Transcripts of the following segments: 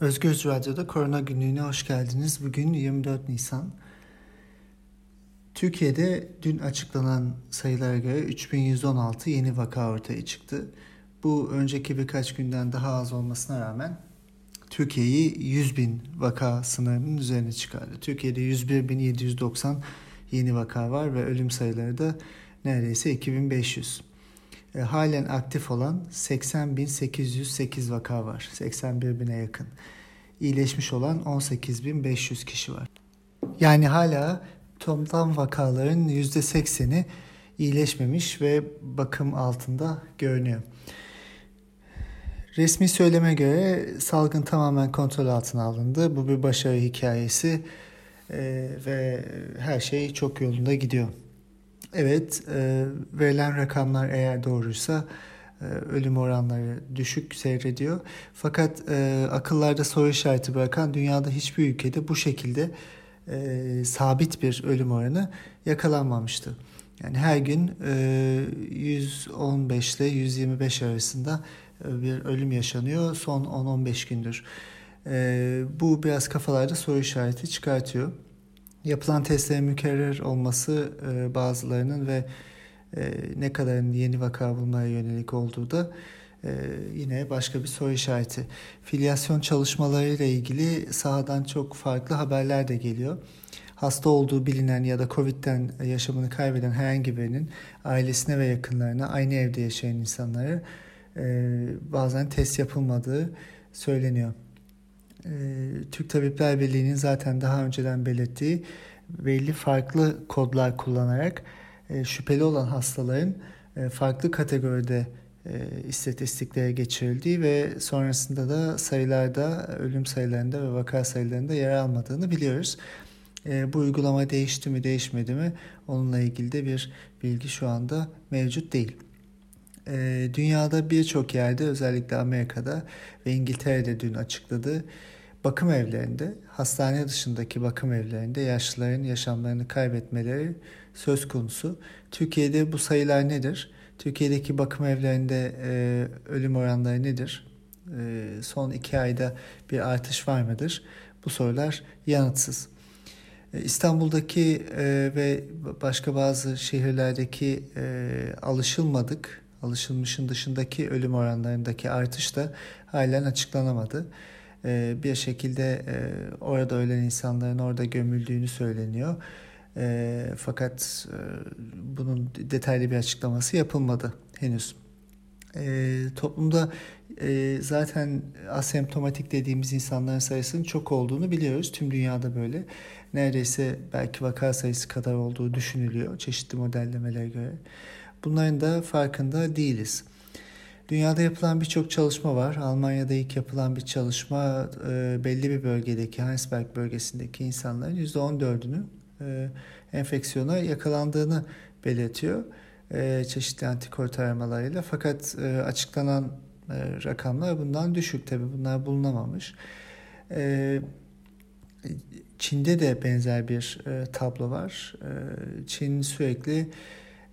Özgür Radyo'da Korona Günlüğü'ne hoş geldiniz. Bugün 24 Nisan. Türkiye'de dün açıklanan sayılara göre 3116 yeni vaka ortaya çıktı. Bu önceki birkaç günden daha az olmasına rağmen Türkiye'yi 100 bin vaka sınırının üzerine çıkardı. Türkiye'de 101.790 yeni vaka var ve ölüm sayıları da neredeyse 2500. E, halen aktif olan 80.808 vaka var. 81 bine yakın. İyileşmiş olan 18.500 kişi var. Yani hala toplam vakaların %80'i iyileşmemiş ve bakım altında görünüyor. Resmi söyleme göre salgın tamamen kontrol altına alındı. Bu bir başarı hikayesi e, ve her şey çok yolunda gidiyor. Evet, e, verilen rakamlar eğer doğruysa e, ölüm oranları düşük seyrediyor. Fakat e, akıllarda soru işareti bırakan dünyada hiçbir ülkede bu şekilde e, sabit bir ölüm oranı yakalanmamıştı. Yani her gün e, 115 ile 125 arasında e, bir ölüm yaşanıyor son 10-15 gündür. E, bu biraz kafalarda soru işareti çıkartıyor yapılan testlerin mükerrer olması e, bazılarının ve e, ne kadarın yeni vaka bulmaya yönelik olduğu da e, yine başka bir soru işareti. Filyasyon çalışmalarıyla ilgili sahadan çok farklı haberler de geliyor. Hasta olduğu bilinen ya da Covid'den yaşamını kaybeden herhangi birinin ailesine ve yakınlarına aynı evde yaşayan insanlara e, bazen test yapılmadığı söyleniyor. Ee, Türk Tabipler Birliği'nin zaten daha önceden belirttiği belli farklı kodlar kullanarak e, şüpheli olan hastaların e, farklı kategoride e, istatistiklere geçirildiği ve sonrasında da sayılarda, ölüm sayılarında ve vaka sayılarında yer almadığını biliyoruz. Bu uygulama değişti mi değişmedi mi onunla ilgili de bir bilgi şu anda mevcut değil. Dünyada birçok yerde özellikle Amerika'da ve İngiltere'de dün açıkladı bakım evlerinde, hastane dışındaki bakım evlerinde yaşlıların yaşamlarını kaybetmeleri söz konusu. Türkiye'de bu sayılar nedir? Türkiye'deki bakım evlerinde e, ölüm oranları nedir? E, son iki ayda bir artış var mıdır? Bu sorular yanıtsız. E, İstanbul'daki e, ve başka bazı şehirlerdeki e, alışılmadık, alışılmışın dışındaki ölüm oranlarındaki artış da halen açıklanamadı. Ee, bir şekilde e, orada ölen insanların orada gömüldüğünü söyleniyor. Ee, fakat e, bunun detaylı bir açıklaması yapılmadı henüz. Ee, toplumda e, zaten asemptomatik dediğimiz insanların sayısının çok olduğunu biliyoruz. Tüm dünyada böyle. Neredeyse belki vaka sayısı kadar olduğu düşünülüyor çeşitli modellemelere göre. Bunların da farkında değiliz. Dünyada yapılan birçok çalışma var. Almanya'da ilk yapılan bir çalışma e, belli bir bölgedeki Heinsberg bölgesindeki insanların %14'ünün e, enfeksiyona yakalandığını belirtiyor. E, çeşitli antikor taramalarıyla. Fakat e, açıklanan e, rakamlar bundan düşük tabi bunlar bulunamamış. E, Çin'de de benzer bir e, tablo var. E, Çin sürekli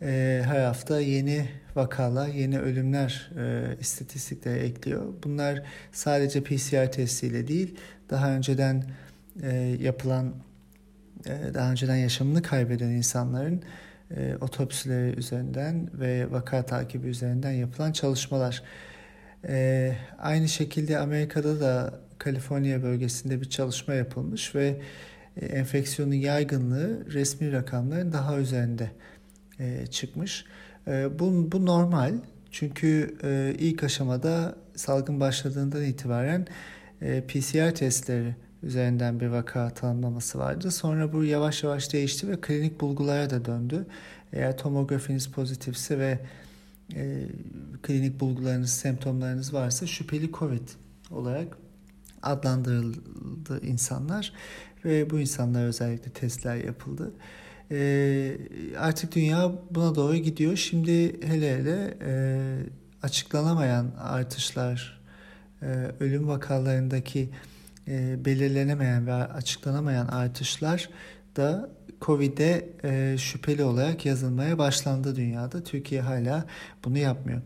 e, her hafta yeni vakalar, yeni ölümler e, istatistiklere ekliyor. Bunlar sadece PCR testiyle değil, daha önceden e, yapılan, e, daha önceden yaşamını kaybeden insanların e, otopsileri üzerinden ve vaka takibi üzerinden yapılan çalışmalar. E, aynı şekilde Amerika'da da Kaliforniya bölgesinde bir çalışma yapılmış ve e, enfeksiyonun yaygınlığı resmi rakamların daha üzerinde e, çıkmış. E, bu, bu normal çünkü e, ilk aşamada salgın başladığından itibaren e, PCR testleri üzerinden bir vaka tanımlaması vardı. Sonra bu yavaş yavaş değişti ve klinik bulgulara da döndü. Eğer tomografiniz pozitifse ve e, klinik bulgularınız, semptomlarınız varsa şüpheli COVID olarak adlandırıldı insanlar ve bu insanlar özellikle testler yapıldı. E, artık dünya buna doğru gidiyor. Şimdi hele hele e, açıklanamayan artışlar, e, ölüm vakalarındaki e, belirlenemeyen ve açıklanamayan artışlar da Covid'e e, şüpheli olarak yazılmaya başlandı dünyada. Türkiye hala bunu yapmıyor.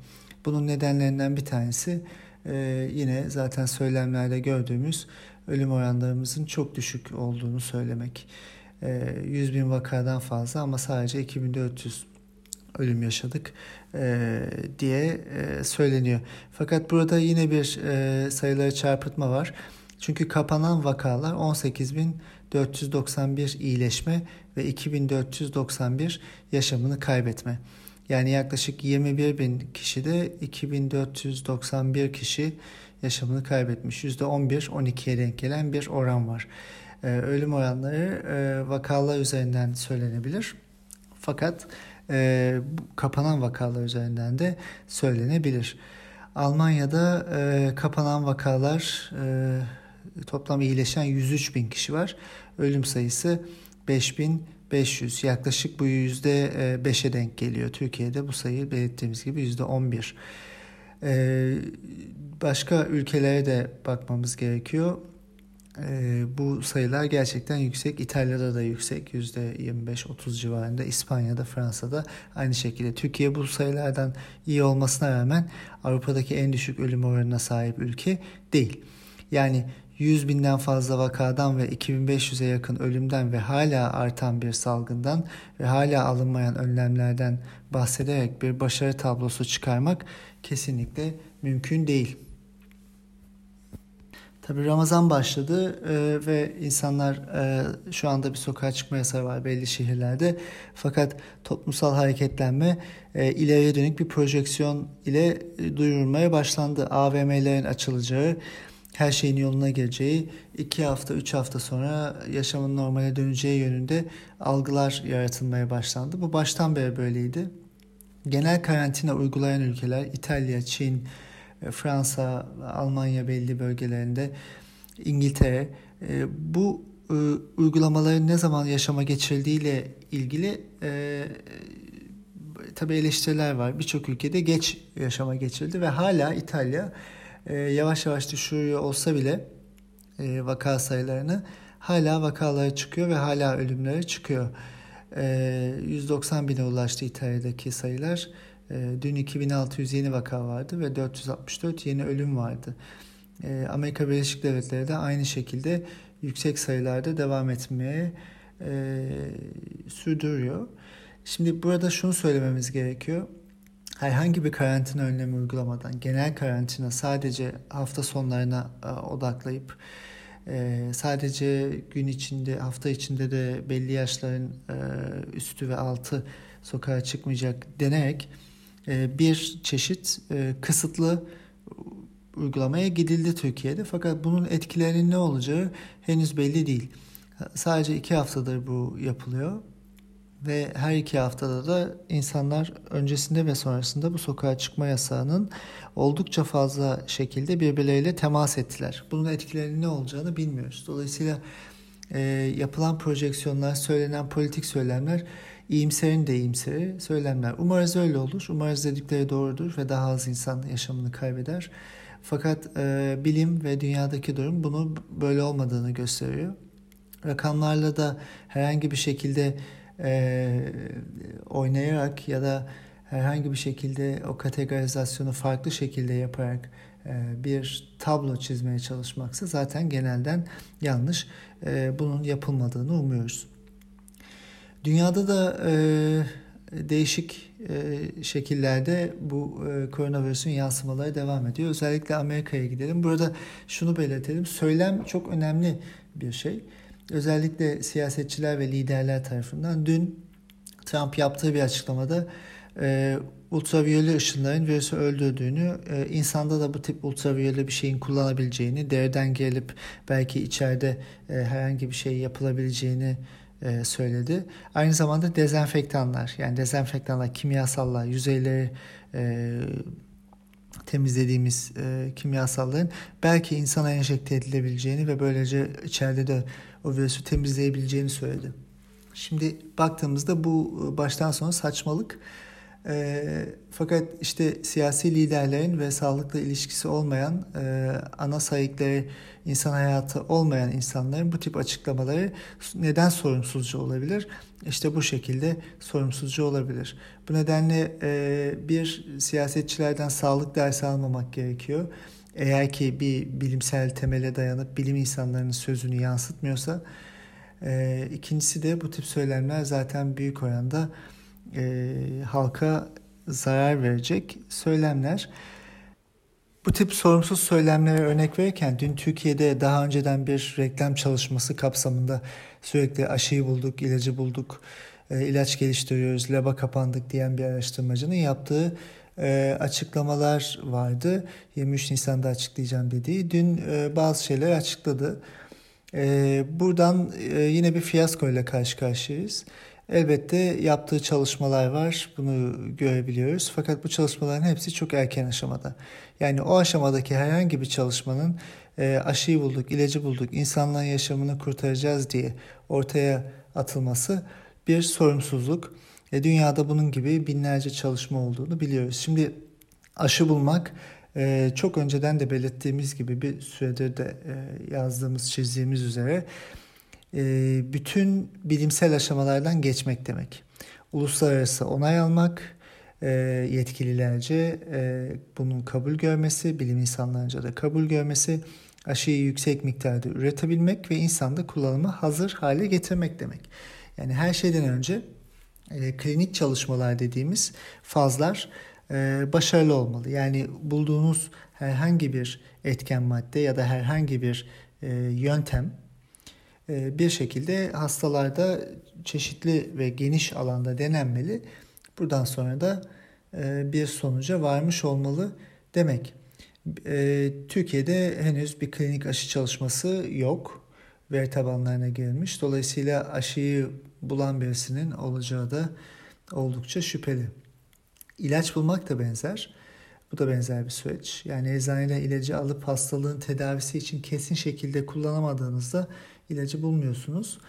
Bunun nedenlerinden bir tanesi e, yine zaten söylemlerde gördüğümüz ölüm oranlarımızın çok düşük olduğunu söylemek. E, 100 bin vakadan fazla ama sadece 2400 ölüm yaşadık e, diye e, söyleniyor. Fakat burada yine bir e, sayıları çarpıtma var. Çünkü kapanan vakalar 18.491 iyileşme ve 2491 yaşamını kaybetme. Yani yaklaşık 21 bin kişide 2491 kişi yaşamını kaybetmiş. %11-12'ye denk gelen bir oran var. Ee, ölüm oranları e, vakalar üzerinden söylenebilir. Fakat e, kapanan vakalar üzerinden de söylenebilir. Almanya'da e, kapanan vakalar e, toplam iyileşen 103 bin kişi var. Ölüm sayısı 5500 yaklaşık bu yüzde 5'e denk geliyor. Türkiye'de bu sayı belirttiğimiz gibi yüzde 11. Ee, başka ülkelere de bakmamız gerekiyor. Ee, bu sayılar gerçekten yüksek. İtalya'da da yüksek. %25-30 civarında. İspanya'da, Fransa'da aynı şekilde. Türkiye bu sayılardan iyi olmasına rağmen Avrupa'daki en düşük ölüm oranına sahip ülke değil. Yani 100 binden fazla vakadan ve 2500'e yakın ölümden ve hala artan bir salgından ve hala alınmayan önlemlerden bahsederek bir başarı tablosu çıkarmak kesinlikle mümkün değil. Tabi Ramazan başladı e, ve insanlar e, şu anda bir sokağa çıkma yasağı var belli şehirlerde. Fakat toplumsal hareketlenme e, ileriye dönük bir projeksiyon ile e, duyurulmaya başlandı. AVM'lerin açılacağı, her şeyin yoluna geleceği, iki hafta, üç hafta sonra yaşamın normale döneceği yönünde algılar yaratılmaya başlandı. Bu baştan beri böyleydi. Genel karantina uygulayan ülkeler İtalya, Çin, Fransa, Almanya belli bölgelerinde, İngiltere e, bu e, uygulamaların ne zaman yaşama geçirildiğiyle ilgili e, tabi eleştiriler var. Birçok ülkede geç yaşama geçirildi ve hala İtalya e, yavaş yavaş düşürüyor olsa bile e, vaka sayılarını hala vakaları çıkıyor ve hala ölümleri çıkıyor. E, 190 bine ulaştı İtalya'daki sayılar. E, dün 2600 yeni vaka vardı ve 464 yeni ölüm vardı. E, Amerika Birleşik Devletleri de aynı şekilde yüksek sayılarda devam etmeye e, sürdürüyor. Şimdi burada şunu söylememiz gerekiyor herhangi bir karantina önlemi uygulamadan genel karantina sadece hafta sonlarına e, odaklayıp e, sadece gün içinde hafta içinde de belli yaşların e, üstü ve altı sokağa çıkmayacak denerek bir çeşit e, kısıtlı uygulamaya gidildi Türkiye'de fakat bunun etkilerinin ne olacağı henüz belli değil. Sadece iki haftadır bu yapılıyor ve her iki haftada da insanlar öncesinde ve sonrasında bu sokağa çıkma yasağının oldukça fazla şekilde birbirleriyle temas ettiler. Bunun etkilerinin ne olacağını bilmiyoruz. Dolayısıyla e, yapılan projeksiyonlar, söylenen politik söylemler iyimserin de iyimseri söylemler. Umarız öyle olur. Umarız dedikleri doğrudur ve daha az insan yaşamını kaybeder. Fakat e, bilim ve dünyadaki durum bunu böyle olmadığını gösteriyor. Rakamlarla da herhangi bir şekilde e, oynayarak ya da herhangi bir şekilde o kategorizasyonu farklı şekilde yaparak bir tablo çizmeye çalışmaksa zaten genelden yanlış. E, bunun yapılmadığını umuyoruz. Dünyada da e, değişik e, şekillerde bu e, koronavirüsün yansımaları devam ediyor. Özellikle Amerika'ya gidelim. Burada şunu belirtelim. Söylem çok önemli bir şey özellikle siyasetçiler ve liderler tarafından dün Trump yaptığı bir açıklamada e, ultraviyole ışınların virüsü öldürdüğünü, e, insanda da bu tip ultraviyole bir şeyin kullanabileceğini, deriden gelip belki içeride e, herhangi bir şey yapılabileceğini e, söyledi. Aynı zamanda dezenfektanlar, yani dezenfektanlar, kimyasallar, yüzeyleri e, temizlediğimiz e, kimyasalların belki insana enjekte edilebileceğini ve böylece içeride de o virüsü temizleyebileceğini söyledi. Şimdi baktığımızda bu e, baştan sona saçmalık. E, fakat işte siyasi liderlerin ve sağlıkla ilişkisi olmayan e, ana sahipleri insan hayatı olmayan insanların bu tip açıklamaları neden sorumsuzca olabilir? İşte bu şekilde sorumsuzca olabilir. Bu nedenle e, bir siyasetçilerden sağlık dersi almamak gerekiyor eğer ki bir bilimsel temele dayanıp bilim insanlarının sözünü yansıtmıyorsa e, ikincisi de bu tip söylemler zaten büyük oranda e, halka zarar verecek söylemler. Bu tip sorumsuz söylemlere örnek verirken dün Türkiye'de daha önceden bir reklam çalışması kapsamında sürekli aşıyı bulduk, ilacı bulduk, e, ilaç geliştiriyoruz, laba kapandık diyen bir araştırmacının yaptığı e, açıklamalar vardı. 23 Nisan'da açıklayacağım dediği. Dün e, bazı şeyler açıkladı. E, buradan e, yine bir fiyasko ile karşı karşıyayız. Elbette yaptığı çalışmalar var. Bunu görebiliyoruz. Fakat bu çalışmaların hepsi çok erken aşamada. Yani o aşamadaki herhangi bir çalışmanın e, aşıyı bulduk, ilacı bulduk, insanların yaşamını kurtaracağız diye ortaya atılması bir sorumsuzluk. E, dünyada bunun gibi binlerce çalışma olduğunu biliyoruz. Şimdi aşı bulmak e, çok önceden de belirttiğimiz gibi bir süredir de e, yazdığımız, çizdiğimiz üzere bütün bilimsel aşamalardan geçmek demek. Uluslararası onay almak, e, yetkililerce e, bunun kabul görmesi, bilim insanlarınca da kabul görmesi, aşıyı yüksek miktarda üretebilmek ve insanda kullanıma hazır hale getirmek demek. Yani her şeyden önce e, klinik çalışmalar dediğimiz fazlar e, başarılı olmalı. Yani bulduğunuz herhangi bir etken madde ya da herhangi bir e, yöntem e, bir şekilde hastalarda çeşitli ve geniş alanda denenmeli. Buradan sonra da e, bir sonuca varmış olmalı demek. E, Türkiye'de henüz bir klinik aşı çalışması yok. Veri tabanlarına girmiş. Dolayısıyla aşıyı bulan birisinin olacağı da oldukça şüpheli. İlaç bulmak da benzer. Bu da benzer bir süreç. Yani eczaneden ilacı alıp hastalığın tedavisi için kesin şekilde kullanamadığınızda ilacı bulmuyorsunuz.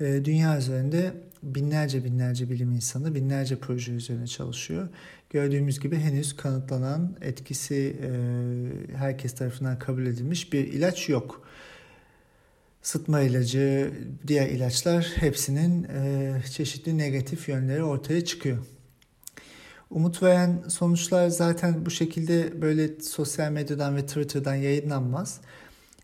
Ee, dünya üzerinde binlerce binlerce bilim insanı binlerce proje üzerine çalışıyor. Gördüğümüz gibi henüz kanıtlanan etkisi e, herkes tarafından kabul edilmiş bir ilaç yok. Sıtma ilacı, diğer ilaçlar hepsinin e, çeşitli negatif yönleri ortaya çıkıyor. Umut veren sonuçlar zaten bu şekilde böyle sosyal medyadan ve Twitter'dan yayınlanmaz.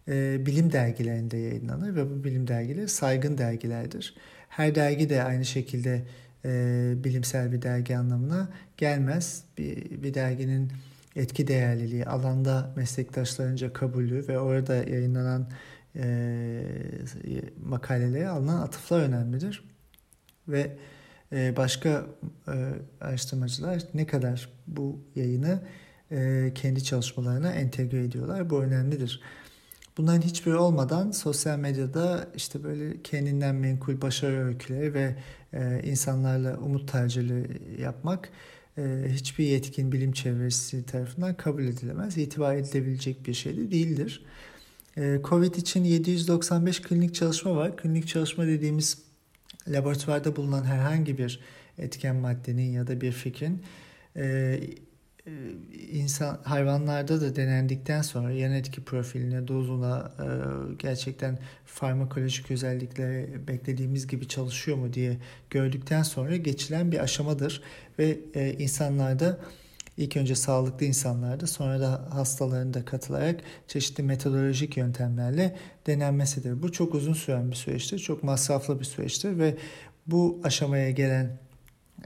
E, bilim dergilerinde yayınlanır ve bu bilim dergileri saygın dergilerdir. Her dergi de aynı şekilde e, bilimsel bir dergi anlamına gelmez. Bir, bir derginin etki değerliliği, alanda meslektaşlarınca kabulü ve orada yayınlanan e, makalelere alınan atıflar önemlidir. Ve başka e, araştırmacılar ne kadar bu yayını e, kendi çalışmalarına entegre ediyorlar. Bu önemlidir. Bunların hiçbiri olmadan sosyal medyada işte böyle kendinden menkul başarı öyküleri ve e, insanlarla umut tercihleri yapmak hiçbir yetkin bilim çevresi tarafından kabul edilemez. İtibar edilebilecek bir şey de değildir. Covid için 795 klinik çalışma var. Klinik çalışma dediğimiz laboratuvarda bulunan herhangi bir etken maddenin ya da bir fikrin e, insan hayvanlarda da denendikten sonra yan etki profiline, dozuna e, gerçekten farmakolojik özellikleri beklediğimiz gibi çalışıyor mu diye gördükten sonra geçilen bir aşamadır ve e, insanlarda ilk önce sağlıklı insanlarda sonra da hastalarında katılarak çeşitli metodolojik yöntemlerle denenmesidir. Bu çok uzun süren bir süreçtir, çok masraflı bir süreçtir ve bu aşamaya gelen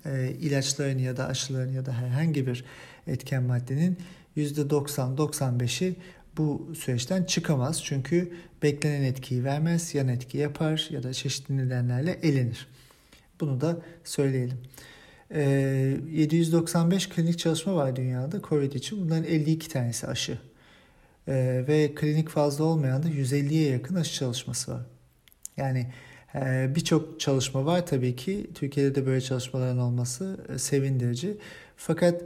e, ilaçların ya da aşıların ya da herhangi bir etken maddenin %90-95'i bu süreçten çıkamaz. Çünkü beklenen etkiyi vermez, yan etki yapar ya da çeşitli nedenlerle elenir. Bunu da söyleyelim. 795 klinik çalışma var dünyada COVID için. Bunların 52 tanesi aşı. Ve klinik fazla olmayan da 150'ye yakın aşı çalışması var. Yani birçok çalışma var tabii ki. Türkiye'de de böyle çalışmaların olması sevindirici. Fakat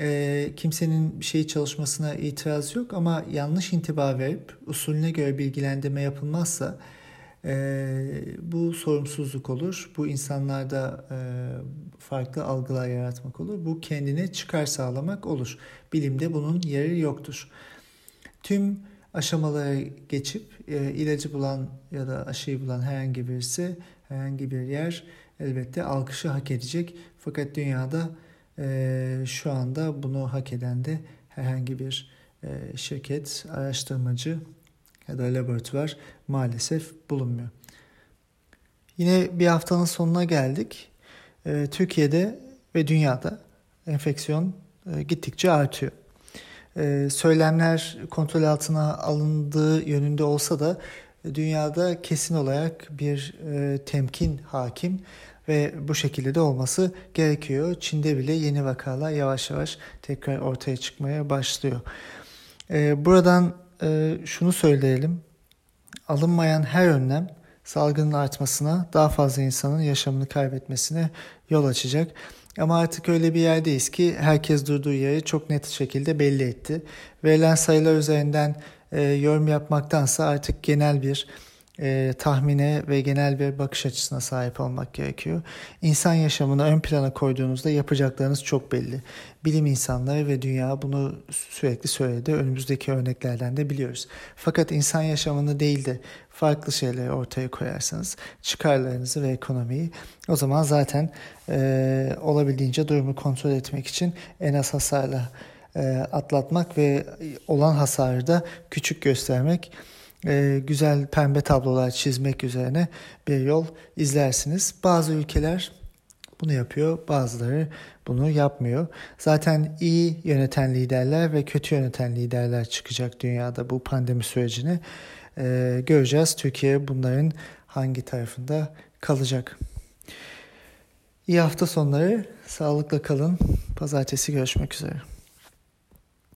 e, kimsenin bir şey çalışmasına itiraz yok ama yanlış intiba verip usulüne göre bilgilendirme yapılmazsa e, bu sorumsuzluk olur. Bu insanlarda e, farklı algılar yaratmak olur. Bu kendine çıkar sağlamak olur. Bilimde bunun yeri yoktur. Tüm aşamalara geçip e, ilacı bulan ya da aşıyı bulan herhangi birisi, herhangi bir yer elbette alkışı hak edecek. Fakat dünyada e, şu anda bunu hak eden de herhangi bir e, şirket, araştırmacı ya da laboratuvar maalesef bulunmuyor. Yine bir haftanın sonuna geldik. E, Türkiye'de ve dünyada enfeksiyon e, gittikçe artıyor. Söylemler kontrol altına alındığı yönünde olsa da dünyada kesin olarak bir temkin hakim ve bu şekilde de olması gerekiyor. Çin'de bile yeni vakalar yavaş yavaş tekrar ortaya çıkmaya başlıyor. Ee, buradan e, şunu söyleyelim. Alınmayan her önlem salgının artmasına, daha fazla insanın yaşamını kaybetmesine yol açacak. Ama artık öyle bir yerdeyiz ki herkes durduğu yeri çok net şekilde belli etti. Verilen sayılar üzerinden e, yorum yapmaktansa artık genel bir e, tahmine ve genel bir bakış açısına sahip olmak gerekiyor. İnsan yaşamını ön plana koyduğunuzda yapacaklarınız çok belli. Bilim insanları ve dünya bunu sürekli söyledi. Önümüzdeki örneklerden de biliyoruz. Fakat insan yaşamını değil de farklı şeyleri ortaya koyarsanız çıkarlarınızı ve ekonomiyi o zaman zaten e, olabildiğince durumu kontrol etmek için en az hasarla e, atlatmak ve olan hasarı da küçük göstermek e, güzel pembe tablolar çizmek üzerine bir yol izlersiniz. Bazı ülkeler bunu yapıyor, bazıları bunu yapmıyor. Zaten iyi yöneten liderler ve kötü yöneten liderler çıkacak dünyada bu pandemi sürecini. E, göreceğiz Türkiye bunların hangi tarafında kalacak. İyi hafta sonları, sağlıkla kalın. Pazartesi görüşmek üzere.